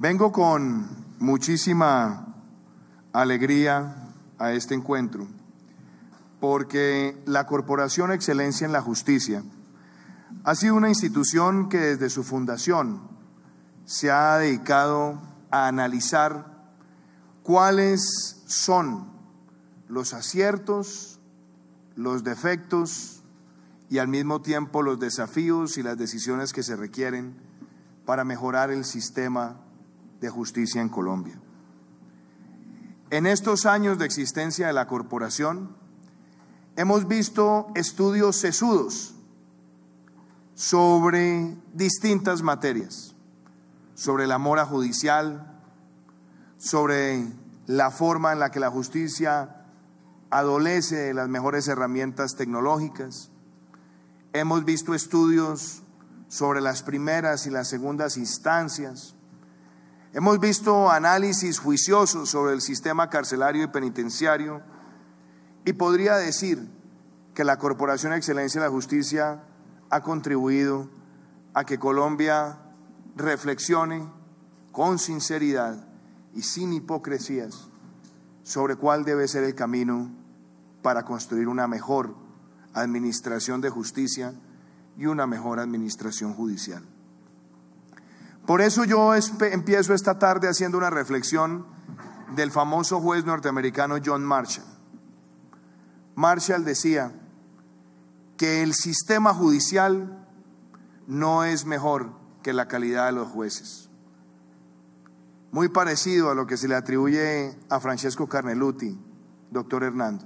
Vengo con muchísima alegría a este encuentro, porque la Corporación Excelencia en la Justicia ha sido una institución que desde su fundación se ha dedicado a analizar cuáles son los aciertos, los defectos y al mismo tiempo los desafíos y las decisiones que se requieren para mejorar el sistema de justicia en Colombia. En estos años de existencia de la corporación, hemos visto estudios sesudos sobre distintas materias, sobre la mora judicial, sobre la forma en la que la justicia adolece de las mejores herramientas tecnológicas. Hemos visto estudios sobre las primeras y las segundas instancias. Hemos visto análisis juiciosos sobre el sistema carcelario y penitenciario y podría decir que la Corporación Excelencia de la Justicia ha contribuido a que Colombia reflexione con sinceridad y sin hipocresías sobre cuál debe ser el camino para construir una mejor administración de justicia y una mejor administración judicial. Por eso yo empiezo esta tarde haciendo una reflexión del famoso juez norteamericano John Marshall. Marshall decía que el sistema judicial no es mejor que la calidad de los jueces. Muy parecido a lo que se le atribuye a Francesco Carneluti, doctor Hernando.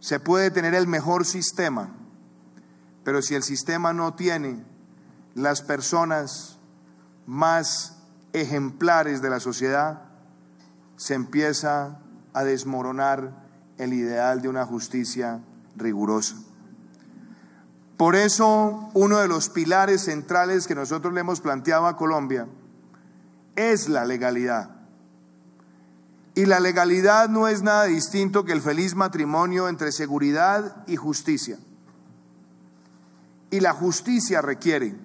Se puede tener el mejor sistema, pero si el sistema no tiene las personas más ejemplares de la sociedad, se empieza a desmoronar el ideal de una justicia rigurosa. Por eso, uno de los pilares centrales que nosotros le hemos planteado a Colombia es la legalidad. Y la legalidad no es nada distinto que el feliz matrimonio entre seguridad y justicia. Y la justicia requiere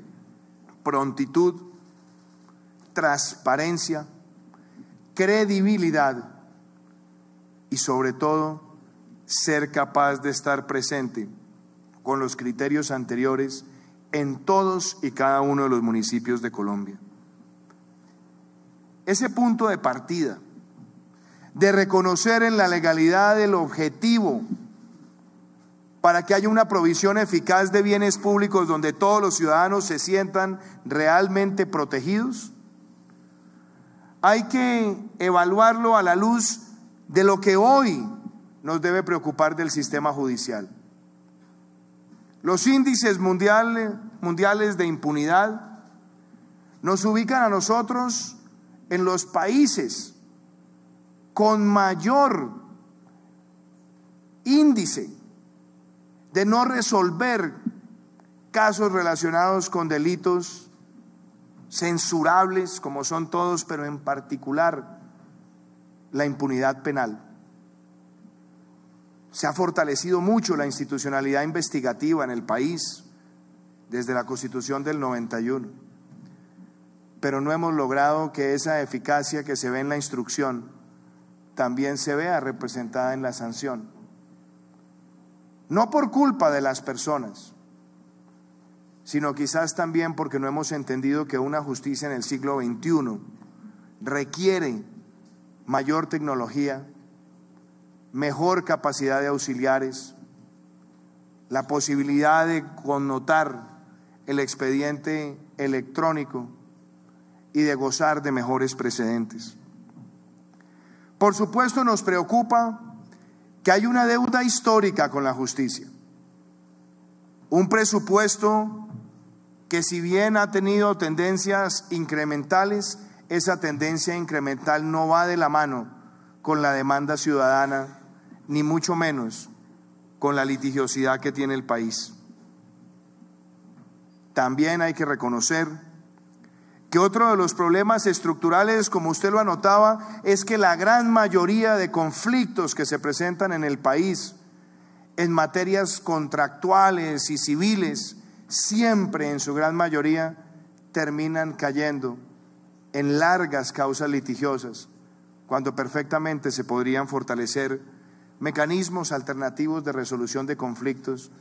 prontitud, transparencia, credibilidad y sobre todo ser capaz de estar presente con los criterios anteriores en todos y cada uno de los municipios de Colombia. Ese punto de partida de reconocer en la legalidad el objetivo para que haya una provisión eficaz de bienes públicos donde todos los ciudadanos se sientan realmente protegidos? Hay que evaluarlo a la luz de lo que hoy nos debe preocupar del sistema judicial. Los índices mundiales, de impunidad nos ubican a nosotros en los países con mayor índice de no resolver casos relacionados con delitos censurables, como son todos, pero en particular la impunidad penal. Se ha fortalecido mucho la institucionalidad investigativa en el país desde la Constitución del 91, pero no hemos logrado que esa eficacia que se ve en la instrucción también se vea representada en la sanción. No por culpa de las personas, sino quizás también porque no hemos entendido que una justicia en el siglo XXI requiere mayor tecnología, mejor capacidad de auxiliares, la posibilidad de connotar el expediente electrónico y de gozar de mejores precedentes. Por supuesto nos preocupa que hay una deuda histórica con la justicia. Un presupuesto que si bien ha tenido tendencias incrementales, esa tendencia incremental no va de la mano con la demanda ciudadana, ni mucho menos con la litigiosidad que tiene el país. También hay que reconocer que otro de los problemas estructurales, como usted lo anotaba, es que la gran mayoría de conflictos que se presentan en el país en materias contractuales y civiles, siempre en su gran mayoría terminan cayendo en largas causas litigiosas, cuando perfectamente se podrían fortalecer mecanismos alternativos de resolución de conflictos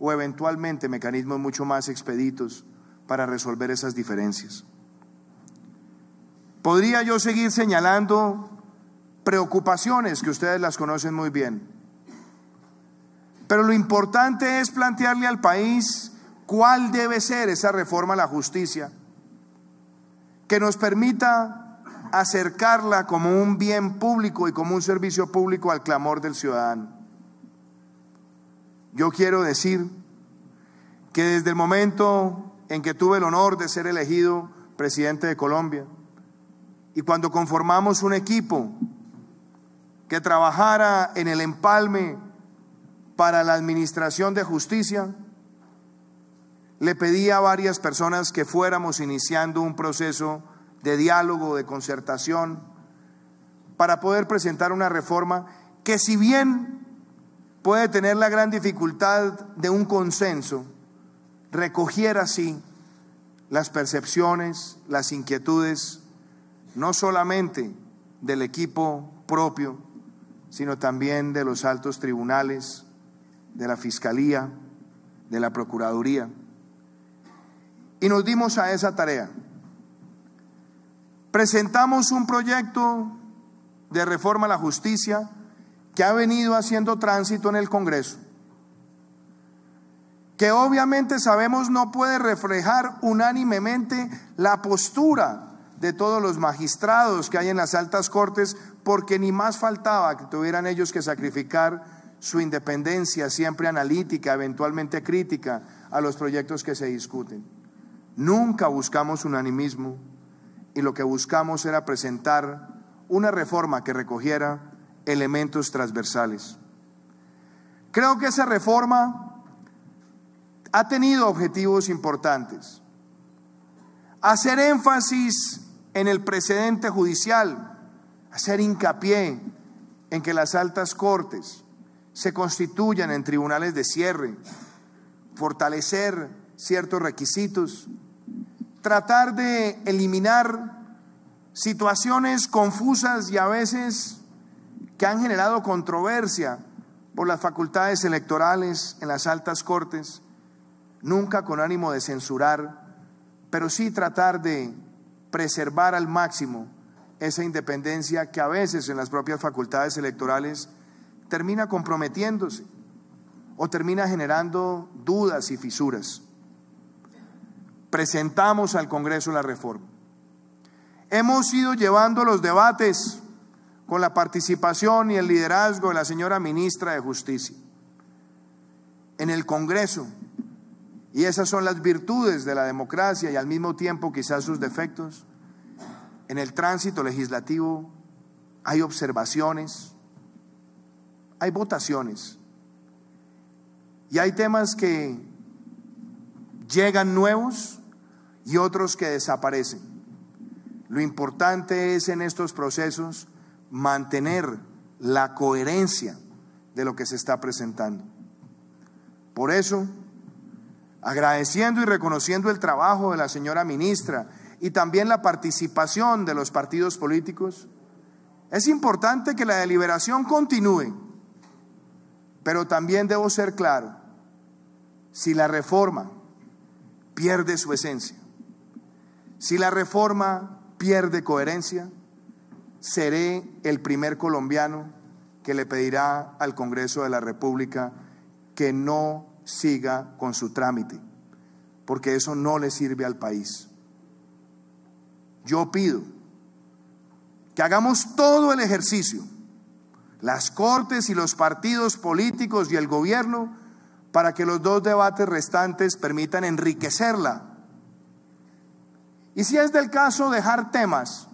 o eventualmente mecanismos mucho más expeditos para resolver esas diferencias. Podría yo seguir señalando preocupaciones que ustedes las conocen muy bien, pero lo importante es plantearle al país cuál debe ser esa reforma a la justicia que nos permita acercarla como un bien público y como un servicio público al clamor del ciudadano. Yo quiero decir que desde el momento en que tuve el honor de ser elegido presidente de Colombia y cuando conformamos un equipo que trabajara en el empalme para la administración de justicia, le pedí a varias personas que fuéramos iniciando un proceso de diálogo, de concertación, para poder presentar una reforma que si bien puede tener la gran dificultad de un consenso, recogiera así las percepciones, las inquietudes, no solamente del equipo propio, sino también de los altos tribunales, de la Fiscalía, de la Procuraduría. Y nos dimos a esa tarea. Presentamos un proyecto de reforma a la justicia que ha venido haciendo tránsito en el Congreso, que obviamente sabemos no puede reflejar unánimemente la postura de todos los magistrados que hay en las altas cortes, porque ni más faltaba que tuvieran ellos que sacrificar su independencia siempre analítica, eventualmente crítica a los proyectos que se discuten. Nunca buscamos unanimismo y lo que buscamos era presentar una reforma que recogiera elementos transversales. Creo que esa reforma ha tenido objetivos importantes. Hacer énfasis en el precedente judicial, hacer hincapié en que las altas cortes se constituyan en tribunales de cierre, fortalecer ciertos requisitos tratar de eliminar situaciones confusas y a veces que han generado controversia por las facultades electorales en las altas cortes, nunca con ánimo de censurar, pero sí tratar de preservar al máximo esa independencia que a veces en las propias facultades electorales termina comprometiéndose o termina generando dudas y fisuras presentamos al Congreso la reforma. Hemos ido llevando los debates con la participación y el liderazgo de la señora ministra de Justicia en el Congreso. Y esas son las virtudes de la democracia y al mismo tiempo quizás sus defectos. En el tránsito legislativo hay observaciones, hay votaciones y hay temas que llegan nuevos y otros que desaparecen. Lo importante es en estos procesos mantener la coherencia de lo que se está presentando. Por eso, agradeciendo y reconociendo el trabajo de la señora ministra y también la participación de los partidos políticos, es importante que la deliberación continúe, pero también debo ser claro, si la reforma pierde su esencia, si la reforma pierde coherencia, seré el primer colombiano que le pedirá al Congreso de la República que no siga con su trámite, porque eso no le sirve al país. Yo pido que hagamos todo el ejercicio, las cortes y los partidos políticos y el gobierno, para que los dos debates restantes permitan enriquecerla y si es del caso, dejar temas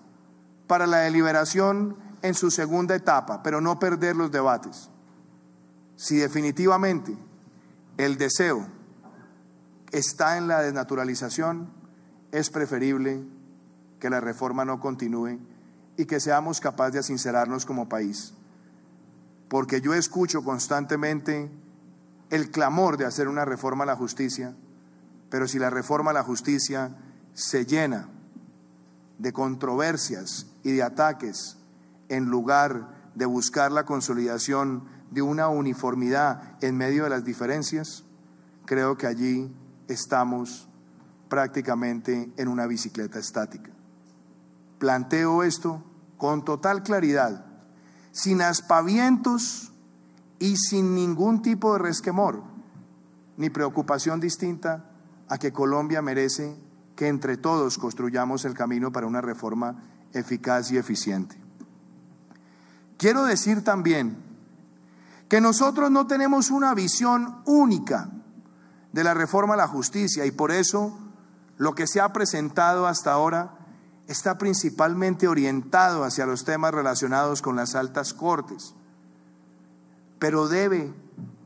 para la deliberación en su segunda etapa, pero no perder los debates. Si definitivamente el deseo está en la desnaturalización, es preferible que la reforma no continúe y que seamos capaces de sincerarnos como país. Porque yo escucho constantemente el clamor de hacer una reforma a la justicia, pero si la reforma a la justicia se llena de controversias y de ataques en lugar de buscar la consolidación de una uniformidad en medio de las diferencias, creo que allí estamos prácticamente en una bicicleta estática. Planteo esto con total claridad, sin aspavientos y sin ningún tipo de resquemor ni preocupación distinta a que Colombia merece que entre todos construyamos el camino para una reforma eficaz y eficiente. Quiero decir también que nosotros no tenemos una visión única de la reforma a la justicia y por eso lo que se ha presentado hasta ahora está principalmente orientado hacia los temas relacionados con las altas cortes, pero debe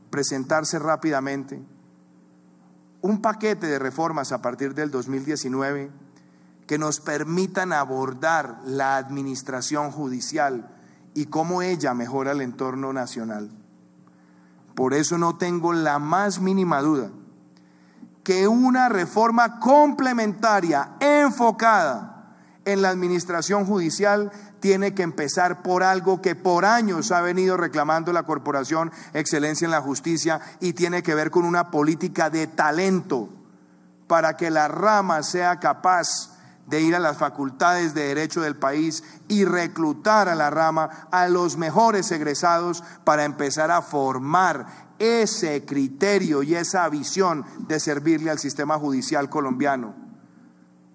presentarse rápidamente un paquete de reformas a partir del 2019 que nos permitan abordar la administración judicial y cómo ella mejora el entorno nacional. Por eso no tengo la más mínima duda que una reforma complementaria enfocada en la administración judicial tiene que empezar por algo que por años ha venido reclamando la Corporación Excelencia en la Justicia y tiene que ver con una política de talento para que la rama sea capaz de ir a las facultades de derecho del país y reclutar a la rama a los mejores egresados para empezar a formar ese criterio y esa visión de servirle al sistema judicial colombiano.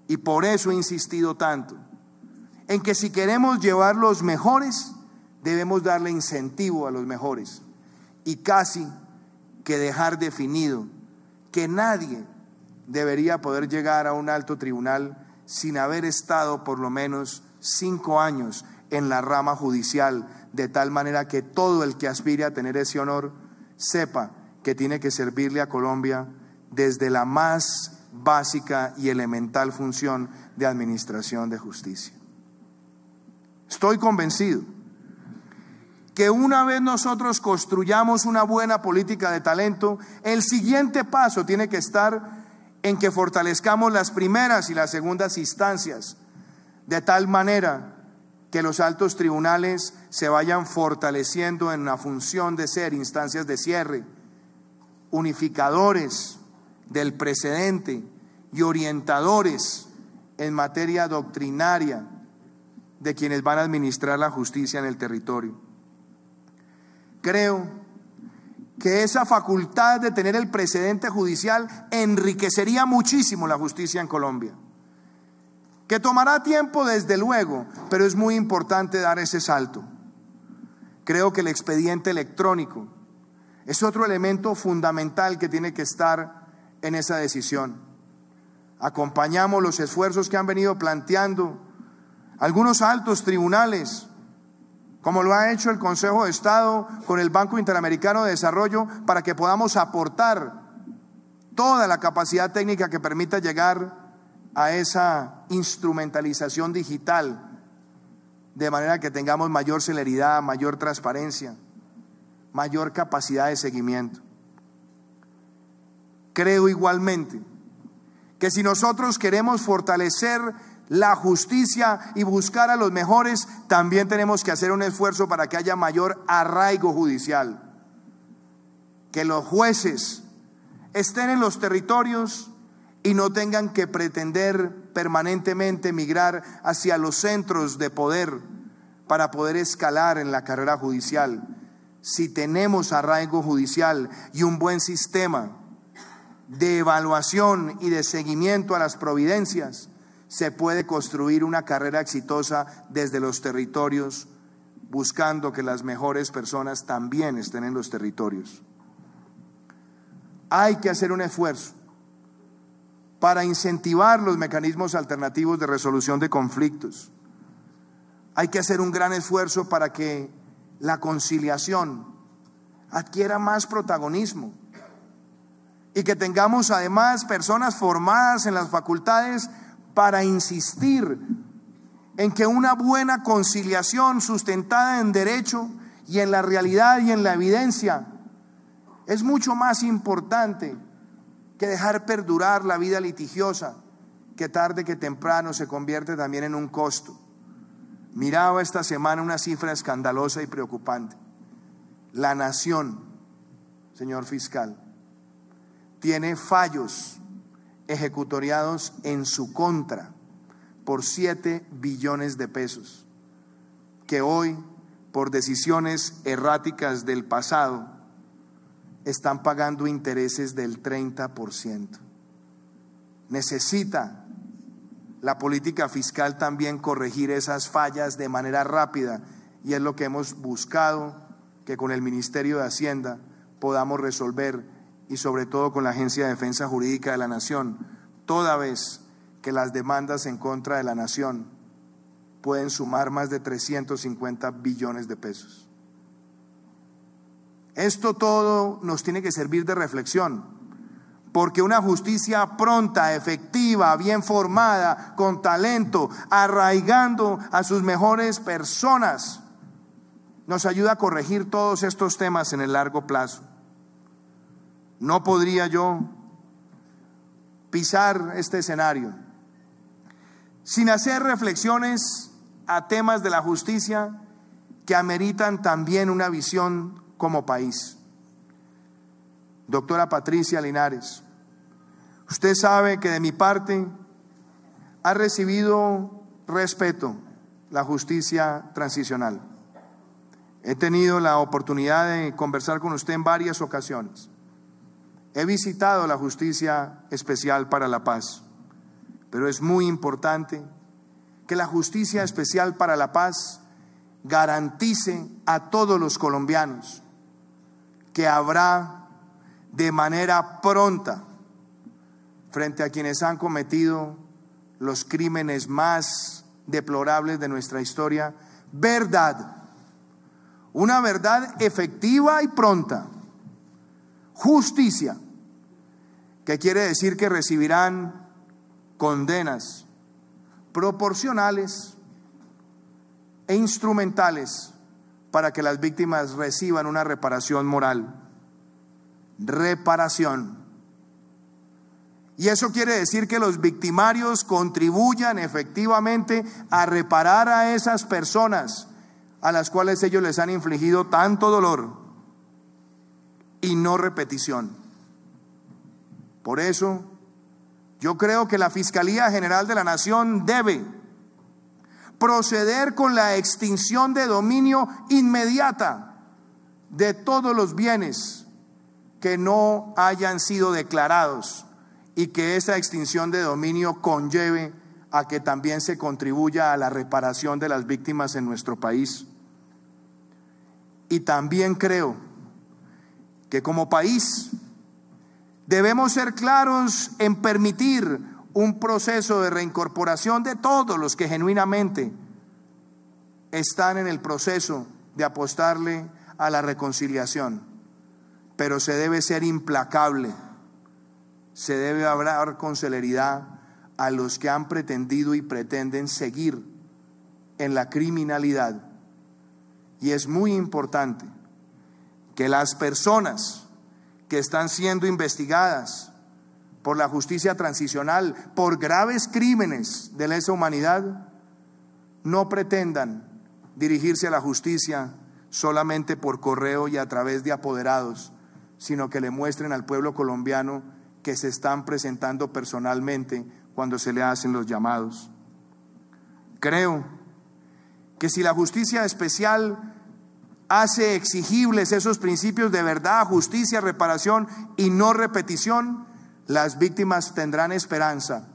Y por eso he insistido tanto en que si queremos llevar los mejores, debemos darle incentivo a los mejores y casi que dejar definido que nadie debería poder llegar a un alto tribunal sin haber estado por lo menos cinco años en la rama judicial, de tal manera que todo el que aspire a tener ese honor sepa que tiene que servirle a Colombia desde la más básica y elemental función de administración de justicia. Estoy convencido que una vez nosotros construyamos una buena política de talento, el siguiente paso tiene que estar en que fortalezcamos las primeras y las segundas instancias, de tal manera que los altos tribunales se vayan fortaleciendo en la función de ser instancias de cierre, unificadores del precedente y orientadores en materia doctrinaria de quienes van a administrar la justicia en el territorio. Creo que esa facultad de tener el precedente judicial enriquecería muchísimo la justicia en Colombia. Que tomará tiempo desde luego, pero es muy importante dar ese salto. Creo que el expediente electrónico es otro elemento fundamental que tiene que estar en esa decisión. Acompañamos los esfuerzos que han venido planteando algunos altos tribunales, como lo ha hecho el Consejo de Estado con el Banco Interamericano de Desarrollo, para que podamos aportar toda la capacidad técnica que permita llegar a esa instrumentalización digital, de manera que tengamos mayor celeridad, mayor transparencia, mayor capacidad de seguimiento. Creo igualmente que si nosotros queremos fortalecer la justicia y buscar a los mejores, también tenemos que hacer un esfuerzo para que haya mayor arraigo judicial. Que los jueces estén en los territorios y no tengan que pretender permanentemente migrar hacia los centros de poder para poder escalar en la carrera judicial. Si tenemos arraigo judicial y un buen sistema de evaluación y de seguimiento a las providencias, se puede construir una carrera exitosa desde los territorios, buscando que las mejores personas también estén en los territorios. Hay que hacer un esfuerzo para incentivar los mecanismos alternativos de resolución de conflictos. Hay que hacer un gran esfuerzo para que la conciliación adquiera más protagonismo y que tengamos además personas formadas en las facultades para insistir en que una buena conciliación sustentada en derecho y en la realidad y en la evidencia es mucho más importante que dejar perdurar la vida litigiosa que tarde que temprano se convierte también en un costo. Miraba esta semana una cifra escandalosa y preocupante. La nación, señor fiscal, tiene fallos ejecutoriados en su contra por 7 billones de pesos, que hoy, por decisiones erráticas del pasado, están pagando intereses del 30%. Necesita la política fiscal también corregir esas fallas de manera rápida y es lo que hemos buscado que con el Ministerio de Hacienda podamos resolver y sobre todo con la Agencia de Defensa Jurídica de la Nación, toda vez que las demandas en contra de la Nación pueden sumar más de 350 billones de pesos. Esto todo nos tiene que servir de reflexión porque una justicia pronta, efectiva, bien formada, con talento, arraigando a sus mejores personas, nos ayuda a corregir todos estos temas en el largo plazo. No podría yo pisar este escenario sin hacer reflexiones a temas de la justicia que ameritan también una visión como país. Doctora Patricia Linares, usted sabe que de mi parte ha recibido respeto la justicia transicional. He tenido la oportunidad de conversar con usted en varias ocasiones. He visitado la justicia especial para la paz, pero es muy importante que la justicia especial para la paz garantice a todos los colombianos que habrá de manera pronta frente a quienes han cometido los crímenes más deplorables de nuestra historia, verdad, una verdad efectiva y pronta, justicia, que quiere decir que recibirán condenas proporcionales e instrumentales para que las víctimas reciban una reparación moral reparación. Y eso quiere decir que los victimarios contribuyan efectivamente a reparar a esas personas a las cuales ellos les han infligido tanto dolor y no repetición. Por eso, yo creo que la Fiscalía General de la Nación debe proceder con la extinción de dominio inmediata de todos los bienes que no hayan sido declarados y que esa extinción de dominio conlleve a que también se contribuya a la reparación de las víctimas en nuestro país. Y también creo que como país debemos ser claros en permitir un proceso de reincorporación de todos los que genuinamente están en el proceso de apostarle a la reconciliación pero se debe ser implacable, se debe hablar con celeridad a los que han pretendido y pretenden seguir en la criminalidad. Y es muy importante que las personas que están siendo investigadas por la justicia transicional por graves crímenes de lesa humanidad no pretendan dirigirse a la justicia solamente por correo y a través de apoderados, sino que le muestren al pueblo colombiano que se están presentando personalmente cuando se le hacen los llamados. Creo que si la justicia especial hace exigibles esos principios de verdad, justicia, reparación y no repetición, las víctimas tendrán esperanza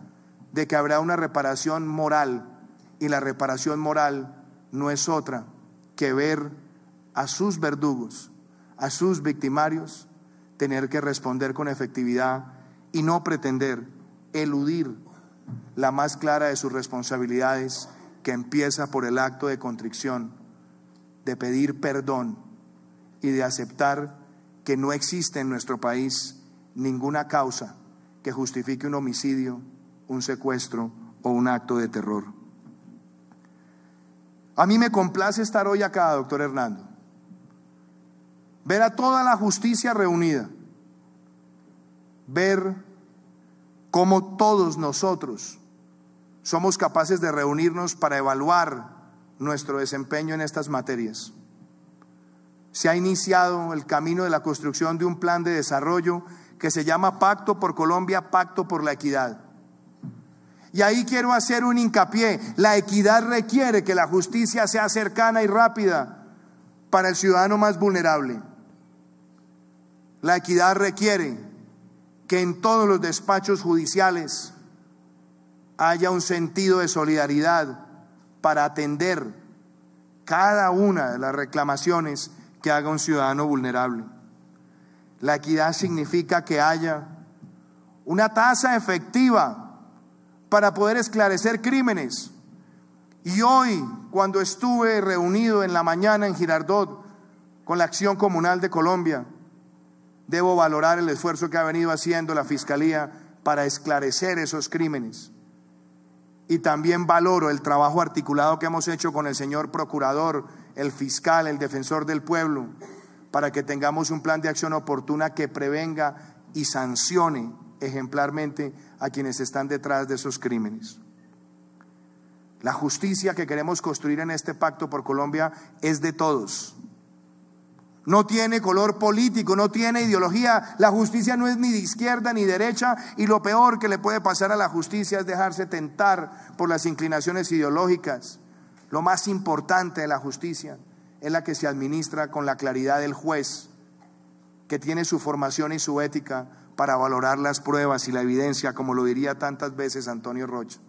de que habrá una reparación moral. Y la reparación moral no es otra que ver a sus verdugos, a sus victimarios tener que responder con efectividad y no pretender eludir la más clara de sus responsabilidades, que empieza por el acto de contrición, de pedir perdón y de aceptar que no existe en nuestro país ninguna causa que justifique un homicidio, un secuestro o un acto de terror. A mí me complace estar hoy acá, doctor Hernando ver a toda la justicia reunida, ver cómo todos nosotros somos capaces de reunirnos para evaluar nuestro desempeño en estas materias. Se ha iniciado el camino de la construcción de un plan de desarrollo que se llama Pacto por Colombia, Pacto por la Equidad. Y ahí quiero hacer un hincapié. La equidad requiere que la justicia sea cercana y rápida para el ciudadano más vulnerable. La equidad requiere que en todos los despachos judiciales haya un sentido de solidaridad para atender cada una de las reclamaciones que haga un ciudadano vulnerable. La equidad significa que haya una tasa efectiva para poder esclarecer crímenes. Y hoy, cuando estuve reunido en la mañana en Girardot con la Acción Comunal de Colombia, debo valorar el esfuerzo que ha venido haciendo la Fiscalía para esclarecer esos crímenes. Y también valoro el trabajo articulado que hemos hecho con el señor Procurador, el fiscal, el defensor del pueblo, para que tengamos un plan de acción oportuna que prevenga y sancione ejemplarmente a quienes están detrás de esos crímenes. La justicia que queremos construir en este pacto por Colombia es de todos. No tiene color político, no tiene ideología. La justicia no es ni de izquierda ni derecha y lo peor que le puede pasar a la justicia es dejarse tentar por las inclinaciones ideológicas. Lo más importante de la justicia es la que se administra con la claridad del juez, que tiene su formación y su ética para valorar las pruebas y la evidencia, como lo diría tantas veces Antonio Rocha.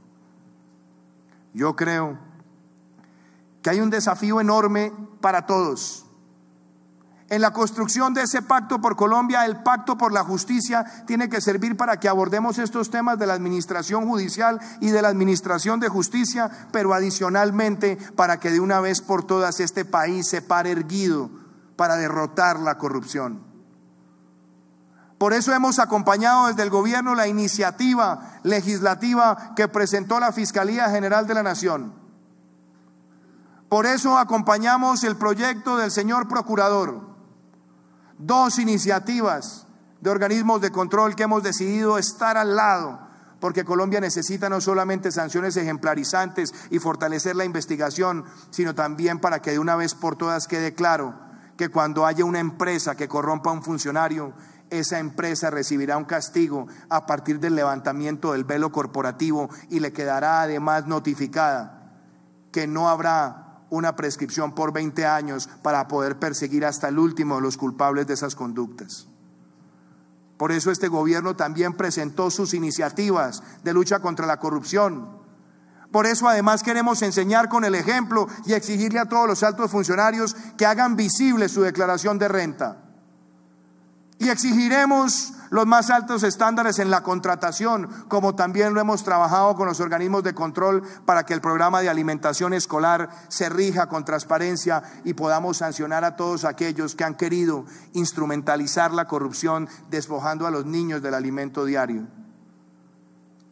Yo creo que hay un desafío enorme para todos en la construcción de ese pacto por Colombia, el pacto por la justicia tiene que servir para que abordemos estos temas de la administración judicial y de la administración de justicia, pero adicionalmente para que de una vez por todas este país se pare erguido para derrotar la corrupción. Por eso hemos acompañado desde el gobierno la iniciativa legislativa que presentó la Fiscalía General de la Nación. Por eso acompañamos el proyecto del señor Procurador dos iniciativas de organismos de control que hemos decidido estar al lado, porque Colombia necesita no solamente sanciones ejemplarizantes y fortalecer la investigación, sino también para que de una vez por todas quede claro que cuando haya una empresa que corrompa a un funcionario, esa empresa recibirá un castigo a partir del levantamiento del velo corporativo y le quedará además notificada que no habrá una prescripción por 20 años para poder perseguir hasta el último de los culpables de esas conductas. Por eso este gobierno también presentó sus iniciativas de lucha contra la corrupción. Por eso además queremos enseñar con el ejemplo y exigirle a todos los altos funcionarios que hagan visible su declaración de renta. Y exigiremos los más altos estándares en la contratación, como también lo hemos trabajado con los organismos de control para que el programa de alimentación escolar se rija con transparencia y podamos sancionar a todos aquellos que han querido instrumentalizar la corrupción despojando a los niños del alimento diario.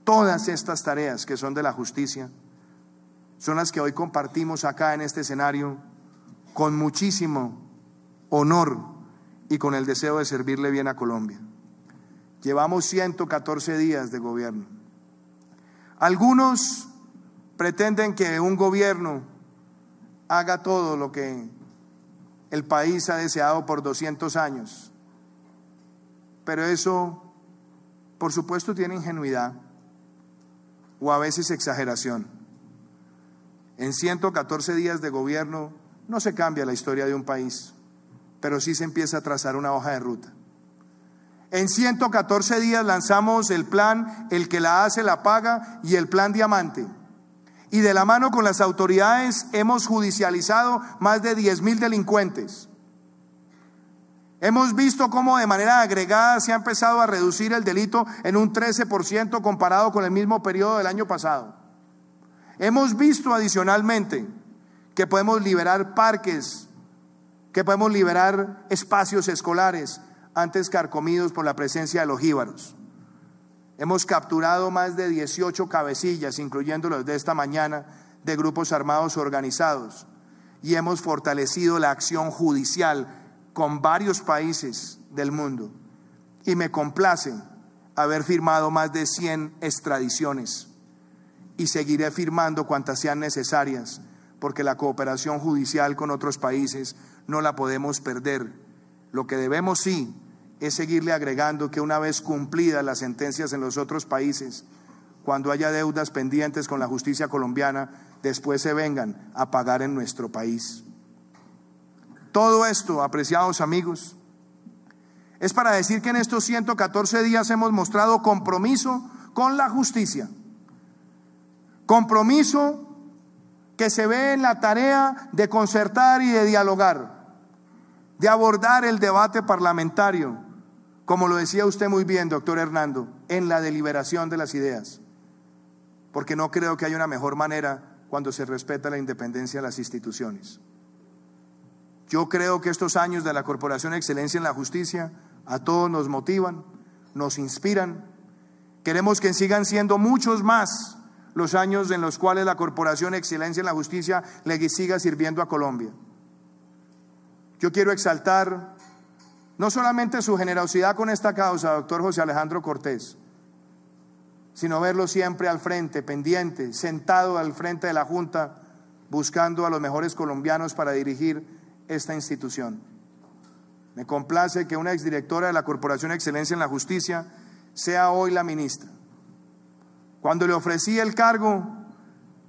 Todas estas tareas que son de la justicia son las que hoy compartimos acá en este escenario con muchísimo honor y con el deseo de servirle bien a Colombia. Llevamos 114 días de gobierno. Algunos pretenden que un gobierno haga todo lo que el país ha deseado por 200 años. Pero eso, por supuesto, tiene ingenuidad o a veces exageración. En 114 días de gobierno no se cambia la historia de un país pero sí se empieza a trazar una hoja de ruta. En 114 días lanzamos el plan El que la hace la paga y el plan Diamante. Y de la mano con las autoridades hemos judicializado más de 10 mil delincuentes. Hemos visto cómo de manera agregada se ha empezado a reducir el delito en un 13% comparado con el mismo periodo del año pasado. Hemos visto adicionalmente que podemos liberar parques que podemos liberar espacios escolares antes carcomidos por la presencia de los jíbaros. Hemos capturado más de 18 cabecillas, incluyendo los de esta mañana, de grupos armados organizados. Y hemos fortalecido la acción judicial con varios países del mundo. Y me complace haber firmado más de 100 extradiciones. y seguiré firmando cuantas sean necesarias, porque la cooperación judicial con otros países no la podemos perder. Lo que debemos sí es seguirle agregando que una vez cumplidas las sentencias en los otros países, cuando haya deudas pendientes con la justicia colombiana, después se vengan a pagar en nuestro país. Todo esto, apreciados amigos, es para decir que en estos 114 días hemos mostrado compromiso con la justicia. Compromiso que se ve en la tarea de concertar y de dialogar, de abordar el debate parlamentario, como lo decía usted muy bien, doctor Hernando, en la deliberación de las ideas, porque no creo que haya una mejor manera cuando se respeta la independencia de las instituciones. Yo creo que estos años de la Corporación Excelencia en la Justicia a todos nos motivan, nos inspiran. Queremos que sigan siendo muchos más los años en los cuales la Corporación Excelencia en la Justicia le siga sirviendo a Colombia. Yo quiero exaltar no solamente su generosidad con esta causa, doctor José Alejandro Cortés, sino verlo siempre al frente, pendiente, sentado al frente de la Junta, buscando a los mejores colombianos para dirigir esta institución. Me complace que una exdirectora de la Corporación Excelencia en la Justicia sea hoy la ministra. Cuando le ofrecí el cargo,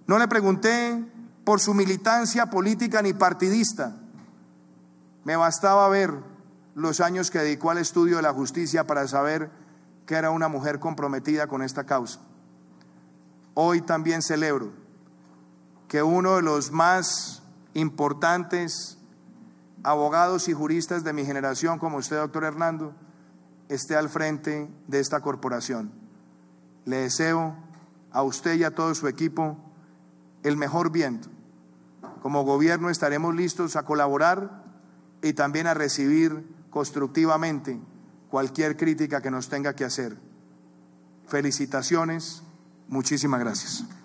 no le pregunté por su militancia política ni partidista. Me bastaba ver los años que dedicó al estudio de la justicia para saber que era una mujer comprometida con esta causa. Hoy también celebro que uno de los más importantes abogados y juristas de mi generación, como usted, doctor Hernando, esté al frente de esta corporación. Le deseo a usted y a todo su equipo el mejor viento. Como gobierno estaremos listos a colaborar y también a recibir constructivamente cualquier crítica que nos tenga que hacer. Felicitaciones, muchísimas gracias.